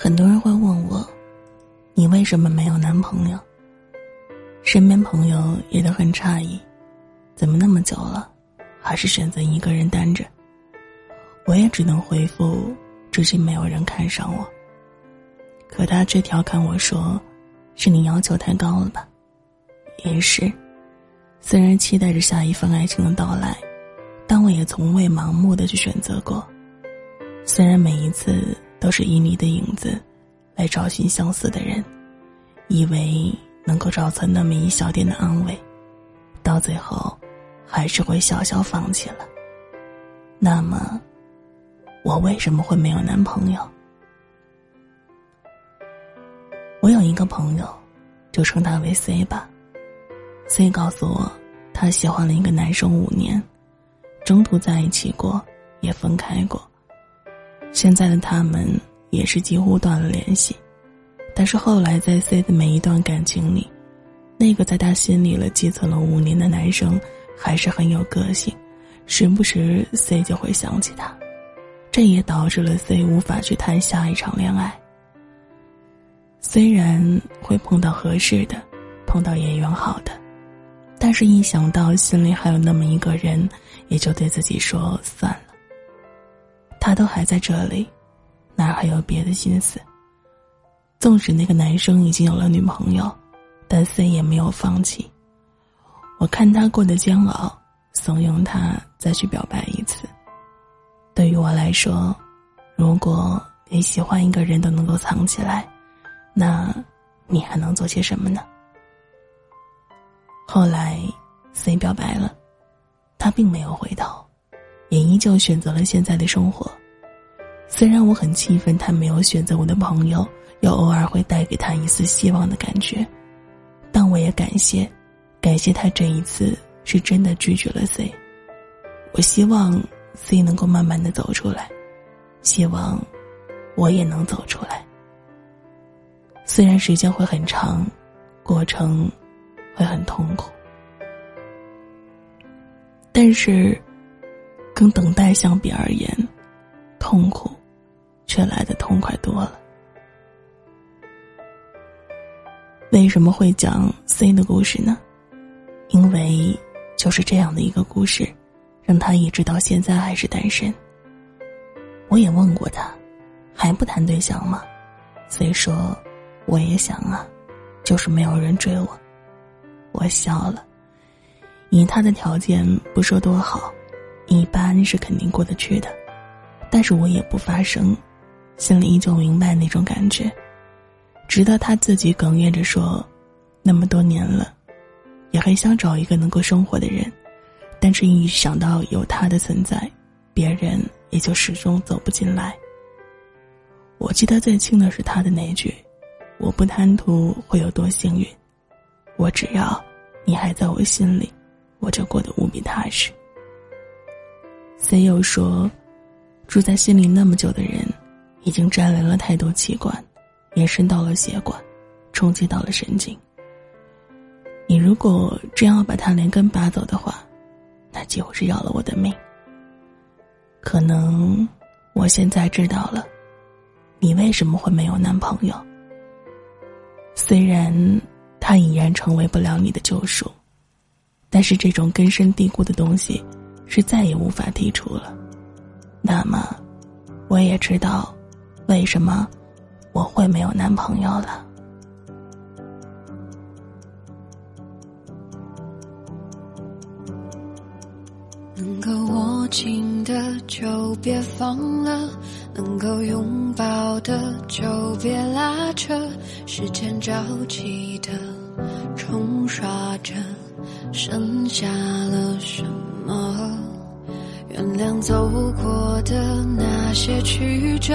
很多人会问我，你为什么没有男朋友？身边朋友也都很诧异，怎么那么久了，还是选择一个人单着？我也只能回复，至今没有人看上我。可他却调侃我说：“是你要求太高了吧？”也是，虽然期待着下一份爱情的到来，但我也从未盲目的去选择过。虽然每一次。都是以你的影子，来找寻相似的人，以为能够找到那么一小点的安慰，到最后，还是会笑笑放弃了。那么，我为什么会没有男朋友？我有一个朋友，就称他为 C 吧。C 告诉我，他喜欢了一个男生五年，中途在一起过，也分开过。现在的他们也是几乎断了联系，但是后来在 C 的每一段感情里，那个在他心里了积存了五年的男生，还是很有个性，时不时 C 就会想起他，这也导致了 C 无法去谈下一场恋爱。虽然会碰到合适的，碰到也缘好的，但是一想到心里还有那么一个人，也就对自己说算了。他都还在这里，哪还有别的心思？纵使那个男生已经有了女朋友，但 C 也没有放弃。我看他过得煎熬，怂恿他再去表白一次。对于我来说，如果连喜欢一个人都能够藏起来，那你还能做些什么呢？后来，C 表白了，他并没有回头。也依旧选择了现在的生活。虽然我很气愤，他没有选择我的朋友，又偶尔会带给他一丝希望的感觉，但我也感谢，感谢他这一次是真的拒绝了 C。我希望 C 能够慢慢的走出来，希望我也能走出来。虽然时间会很长，过程会很痛苦，但是。跟等待相比而言，痛苦却来的痛快多了。为什么会讲 C 的故事呢？因为就是这样的一个故事，让他一直到现在还是单身。我也问过他，还不谈对象吗？所以说，我也想啊，就是没有人追我。我笑了，以他的条件，不说多好。一般是肯定过得去的，但是我也不发声，心里依旧明白那种感觉。直到他自己哽咽着说：“那么多年了，也很想找一个能够生活的人，但是一想到有他的存在，别人也就始终走不进来。”我记得最清的是他的那句：“我不贪图会有多幸运，我只要你还在我心里，我就过得无比踏实。” C 又说：“住在心里那么久的人，已经沾连了太多器官，延伸到了血管，冲击到了神经。你如果真要把它连根拔走的话，那几乎是要了我的命。可能我现在知道了，你为什么会没有男朋友。虽然他已然成为不了你的救赎，但是这种根深蒂固的东西。”是再也无法剔除了，那么，我也知道，为什么我会没有男朋友了。能够握紧的就别放了，能够拥抱的就别拉扯，时间着急的冲刷着，剩下了什么？原谅走过的那些曲折，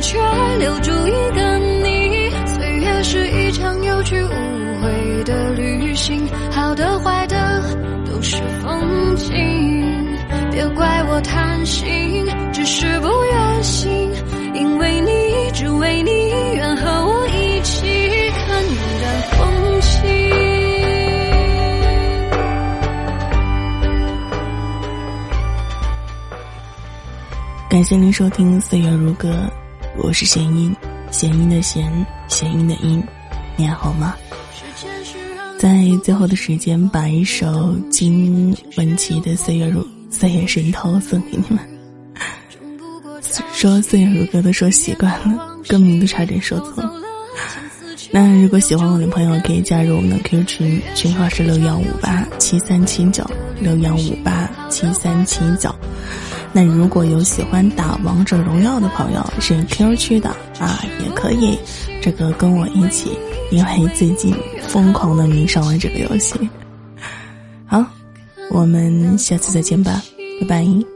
却留住一个你。岁月是一场有去无回的旅行，好的坏的都是风景。别怪我贪心，只是不愿醒，因为你只为你愿和我一起看淡风轻。感谢您收听《岁月如歌》。我是弦音，弦音的弦，弦音的音，你还好吗？在最后的时间，把一首金玟岐的《岁月如岁月神偷》送给你们。说《岁月如歌》都说习惯了，歌名都差点说错。那如果喜欢我的朋友，可以加入我们的 Q 群，群号是六幺五八七三七九六幺五八七三七九。那如果有喜欢打王者荣耀的朋友，是 Q 区的啊，也可以这个跟我一起，因为最近疯狂的迷上了这个游戏。好，我们下次再见吧，拜拜。